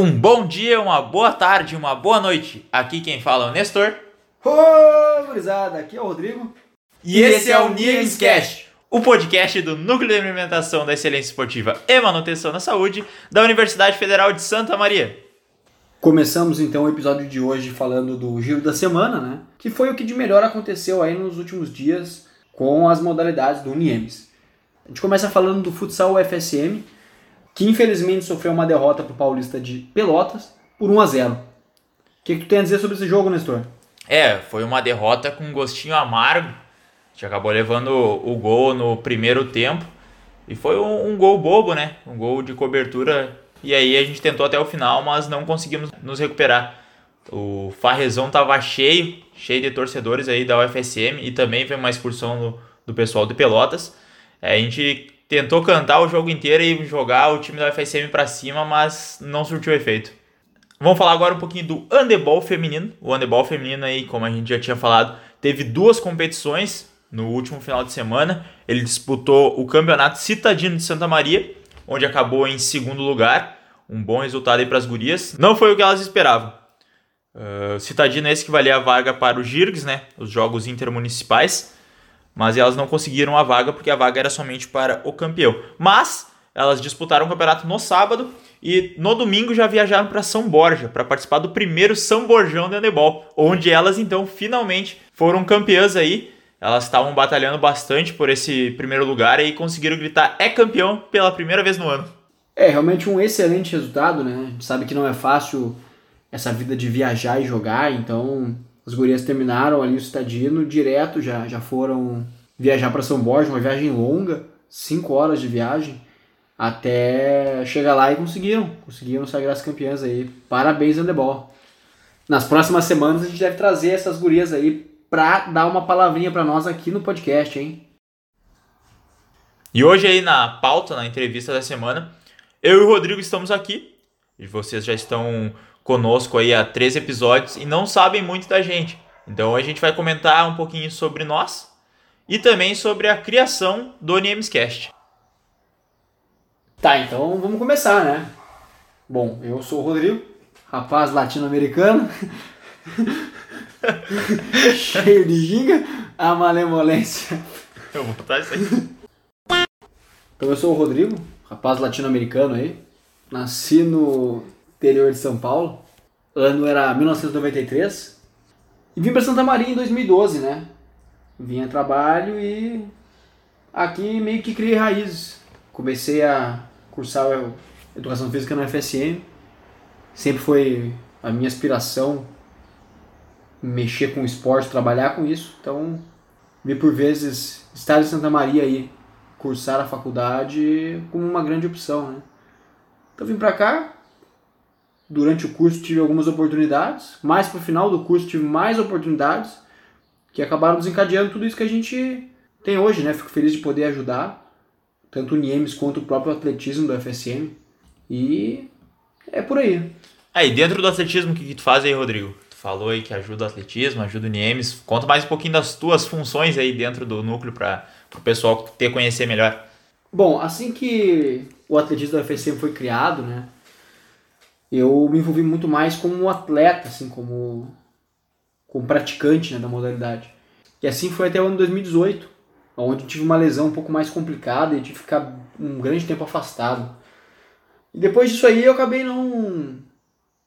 Um bom dia, uma boa tarde, uma boa noite. Aqui quem fala é o Nestor. Ô, gurizada, aqui é o Rodrigo. E, esse é o Niemscast, o podcast do Núcleo de Implementação da Excelência Esportiva e Manutenção da Saúde da Universidade Federal de Santa Maria. Começamos então o episódio de hoje falando do Giro da Semana, né? Que foi o que de melhor aconteceu aí nos últimos dias com as modalidades do Niemes. A gente começa falando do futsal UFSM, que infelizmente sofreu uma derrota para o Paulista de Pelotas por 1 a 0. O que, que tu tem a dizer sobre esse jogo, Nestor? É, foi uma derrota com um gostinho amargo. A gente acabou levando o gol no primeiro tempo. E foi um, um gol bobo, né? Um gol de cobertura. E aí a gente tentou até o final, mas não conseguimos nos recuperar. O Farrezão tava cheio, cheio de torcedores aí da UFSM e também foi uma expulsão do, do pessoal de Pelotas. É, a gente tentou cantar o jogo inteiro e jogar o time da UFSM para cima, mas não surtiu efeito. Vamos falar agora um pouquinho do handebol feminino. O handebol feminino aí, como a gente já tinha falado, teve duas competições no último final de semana. Ele disputou o Campeonato Citadino de Santa Maria, onde acabou em segundo lugar. Um bom resultado aí para as gurias. Não foi o que elas esperavam. Uh, Citadino é esse que valia a vaga para o GIRGS, né? Os Jogos Intermunicipais. Mas elas não conseguiram a vaga porque a vaga era somente para o campeão. Mas elas disputaram o campeonato no sábado e no domingo já viajaram para São Borja para participar do primeiro São Borjão de handebol, onde elas então finalmente foram campeãs aí. Elas estavam batalhando bastante por esse primeiro lugar e conseguiram gritar é campeão pela primeira vez no ano. É, realmente um excelente resultado, né? A gente sabe que não é fácil essa vida de viajar e jogar, então as gurias terminaram ali o Citadino direto, já, já foram viajar para São Borja, uma viagem longa, 5 horas de viagem até chegar lá e conseguiram, conseguiram sagrar as campeãs aí. Parabéns, Handebol. Nas próximas semanas a gente deve trazer essas gurias aí pra dar uma palavrinha para nós aqui no podcast, hein? E hoje aí na pauta, na entrevista da semana, eu e o Rodrigo estamos aqui. E vocês já estão conosco aí há três episódios e não sabem muito da gente. Então a gente vai comentar um pouquinho sobre nós e também sobre a criação do Niemescast. Tá, então vamos começar, né? Bom, eu sou o Rodrigo, rapaz latino-americano, cheio de ginga, a malemolência. Eu vou botar isso aí. Então eu sou o Rodrigo, rapaz latino-americano aí, nasci no interior de São Paulo, ano era 1993, e vim para Santa Maria em 2012, né? Vim a trabalho e aqui meio que criei raízes. Comecei a cursar Educação Física na FSM. Sempre foi a minha aspiração mexer com esporte, trabalhar com isso. Então, vi por vezes estar em Santa Maria aí, cursar a faculdade como uma grande opção, né? Então vim para cá. Durante o curso tive algumas oportunidades, mais pro final do curso tive mais oportunidades que acabaram desencadeando tudo isso que a gente tem hoje, né? Fico feliz de poder ajudar tanto o Niemes quanto o próprio atletismo do FSM. E é por aí. Aí, dentro do atletismo, o que, que tu faz aí, Rodrigo? Tu falou aí que ajuda o atletismo, ajuda o Niemes. Conta mais um pouquinho das tuas funções aí dentro do núcleo para o pessoal ter conhecer melhor. Bom, assim que o atletismo do FSM foi criado, né? Eu me envolvi muito mais como atleta, assim, como, como praticante né, da modalidade. E assim foi até o ano 2018, onde tive uma lesão um pouco mais complicada e tive que ficar um grande tempo afastado. E depois disso aí eu acabei não,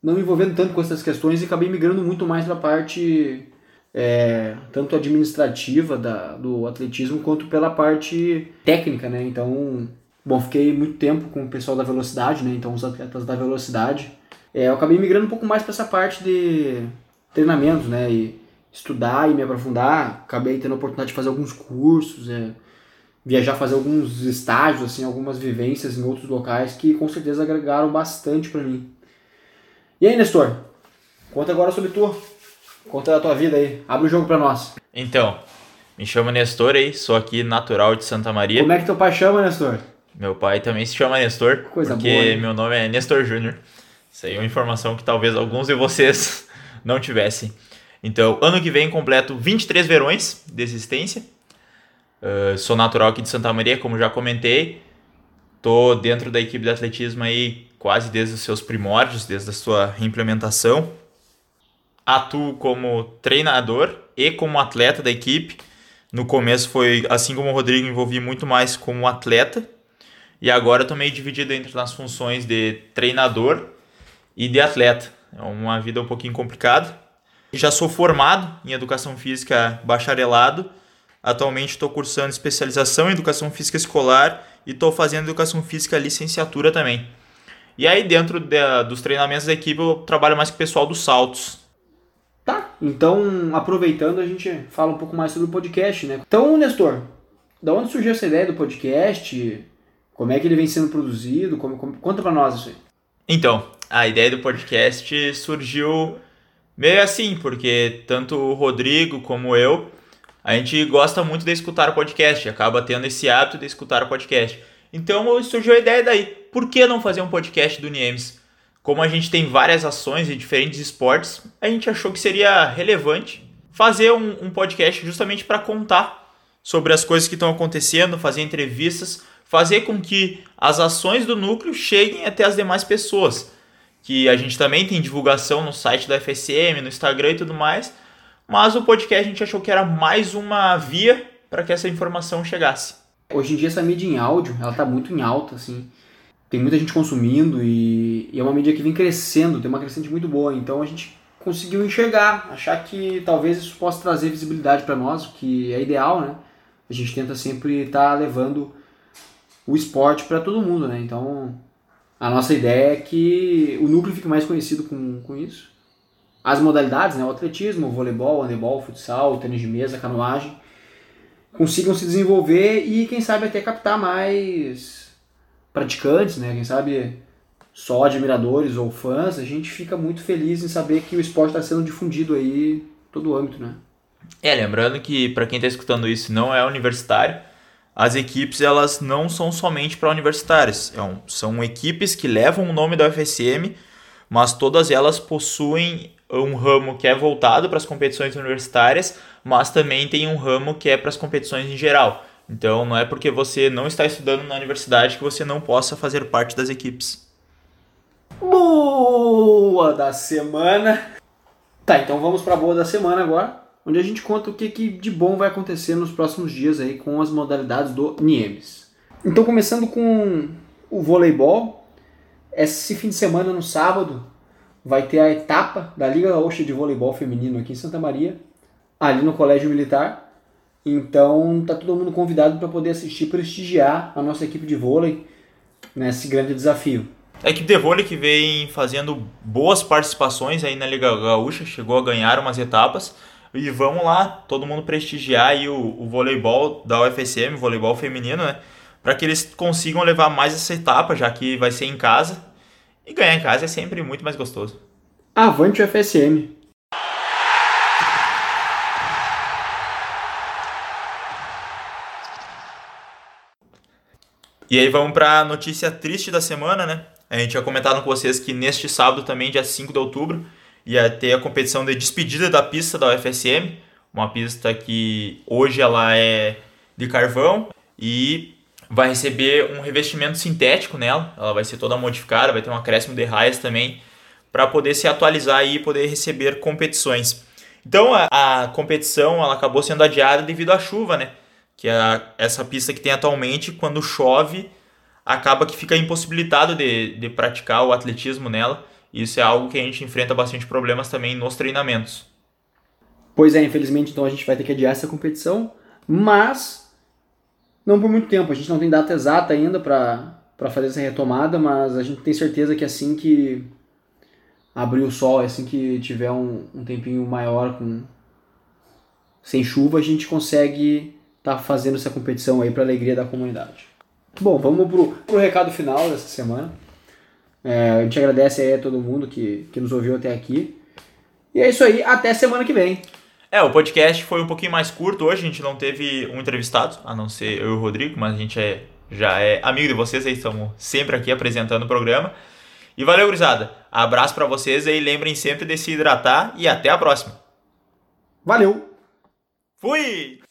não me envolvendo tanto com essas questões e acabei migrando muito mais para a parte é, tanto administrativa da, do atletismo quanto pela parte técnica, né? Então, bom, fiquei muito tempo com o pessoal da velocidade, né? Então, os atletas da velocidade. É, eu acabei migrando um pouco mais para essa parte de treinamentos, né? E, estudar e me aprofundar, acabei tendo a oportunidade de fazer alguns cursos, é, viajar, fazer alguns estágios, assim, algumas vivências em outros locais que com certeza agregaram bastante para mim. E aí, Nestor? Conta agora sobre tu. Conta da tua vida aí. Abre o jogo para nós. Então, me chamo Nestor aí, sou aqui natural de Santa Maria. Como é que teu pai chama, Nestor? Meu pai também se chama Nestor, Coisa porque boa, meu nome é Nestor Júnior. Isso aí é uma informação que talvez alguns de vocês não tivessem. Então, ano que vem completo 23 verões de existência. Uh, sou natural aqui de Santa Maria, como já comentei. Tô dentro da equipe de atletismo aí quase desde os seus primórdios, desde a sua reimplementação. Atuo como treinador e como atleta da equipe. No começo foi, assim como o Rodrigo, envolvi muito mais como atleta. E agora estou meio dividido entre as funções de treinador e de atleta. É uma vida um pouquinho complicada. Já sou formado em Educação Física bacharelado. Atualmente estou cursando especialização em Educação Física Escolar e estou fazendo Educação Física Licenciatura também. E aí, dentro de, dos treinamentos da equipe, eu trabalho mais com o pessoal dos saltos. Tá, então aproveitando, a gente fala um pouco mais sobre o podcast, né? Então, Nestor, da onde surgiu essa ideia do podcast? Como é que ele vem sendo produzido? Como, como, conta pra nós isso aí. Então, a ideia do podcast surgiu meio assim, porque tanto o Rodrigo como eu, a gente gosta muito de escutar o podcast, acaba tendo esse hábito de escutar o podcast. Então surgiu a ideia daí, por que não fazer um podcast do Niemes? Como a gente tem várias ações em diferentes esportes, a gente achou que seria relevante fazer um, um podcast justamente para contar sobre as coisas que estão acontecendo, fazer entrevistas, fazer com que as ações do núcleo cheguem até as demais pessoas. Que a gente também tem divulgação no site da FSM, no Instagram e tudo mais, mas o podcast a gente achou que era mais uma via para que essa informação chegasse. Hoje em dia essa mídia em áudio, ela tá muito em alta, assim. Tem muita gente consumindo e, e é uma mídia que vem crescendo, tem uma crescente muito boa. Então a gente conseguiu enxergar, achar que talvez isso possa trazer visibilidade para nós, o que é ideal, né? A gente tenta sempre estar tá levando o esporte para todo mundo, né? Então a nossa ideia é que o núcleo fique mais conhecido com, com isso. As modalidades, né? O atletismo, o voleibol, o handebol, o futsal, o tênis de mesa, a canoagem consigam se desenvolver e quem sabe até captar mais praticantes, né? Quem sabe só admiradores ou fãs, a gente fica muito feliz em saber que o esporte está sendo difundido aí todo o âmbito, né? É, lembrando que para quem está escutando isso não é universitário, as equipes elas não são somente para universitários, é são equipes que levam o nome da UFSM, mas todas elas possuem um ramo que é voltado para as competições universitárias, mas também tem um ramo que é para as competições em geral. Então não é porque você não está estudando na universidade que você não possa fazer parte das equipes. Boa da semana. Tá, então vamos para a boa da semana agora, onde a gente conta o que, que de bom vai acontecer nos próximos dias aí com as modalidades do NIEMS. Então começando com o voleibol, esse fim de semana no sábado vai ter a etapa da Liga Gaúcha de Voleibol Feminino aqui em Santa Maria, ali no Colégio Militar. Então tá todo mundo convidado para poder assistir, prestigiar a nossa equipe de vôlei nesse grande desafio. A equipe de vôlei que vem fazendo boas participações aí na Liga Gaúcha, chegou a ganhar umas etapas. E vamos lá, todo mundo prestigiar aí o, o voleibol da UFSM, voleibol feminino, né? Para que eles consigam levar mais essa etapa, já que vai ser em casa e ganhar em casa é sempre muito mais gostoso. Avante o FSM. E aí vamos para a notícia triste da semana, né? A gente tinha comentado com vocês que neste sábado também, dia 5 de outubro, ia ter a competição de despedida da pista da UFSM, uma pista que hoje ela é de carvão e vai receber um revestimento sintético nela, ela vai ser toda modificada, vai ter um acréscimo de raias também, para poder se atualizar e poder receber competições. Então a, a, competição ela acabou sendo adiada devido à chuva, né? Que é essa pista que tem atualmente, quando chove, acaba que fica impossibilitado de, de praticar o atletismo nela. Isso é algo que a gente enfrenta bastante problemas também nos treinamentos. Pois é, infelizmente então a gente vai ter que adiar essa competição, mas não por muito tempo, a gente não tem data exata ainda para fazer essa retomada, mas a gente tem certeza que assim que abrir o sol, assim que tiver um, um tempinho maior com sem chuva, a gente consegue estar tá fazendo essa competição aí para alegria da comunidade. Bom, vamos pro, pro recado final dessa semana. É, a gente agradece aí a todo mundo que, que nos ouviu até aqui. E é isso aí, até semana que vem. É, o podcast foi um pouquinho mais curto hoje, a gente não teve um entrevistado, a não ser eu e o Rodrigo, mas a gente é, já é amigo de vocês, aí estamos sempre aqui apresentando o programa. E valeu, gurizada. Abraço para vocês aí, lembrem sempre de se hidratar e até a próxima. Valeu! Fui!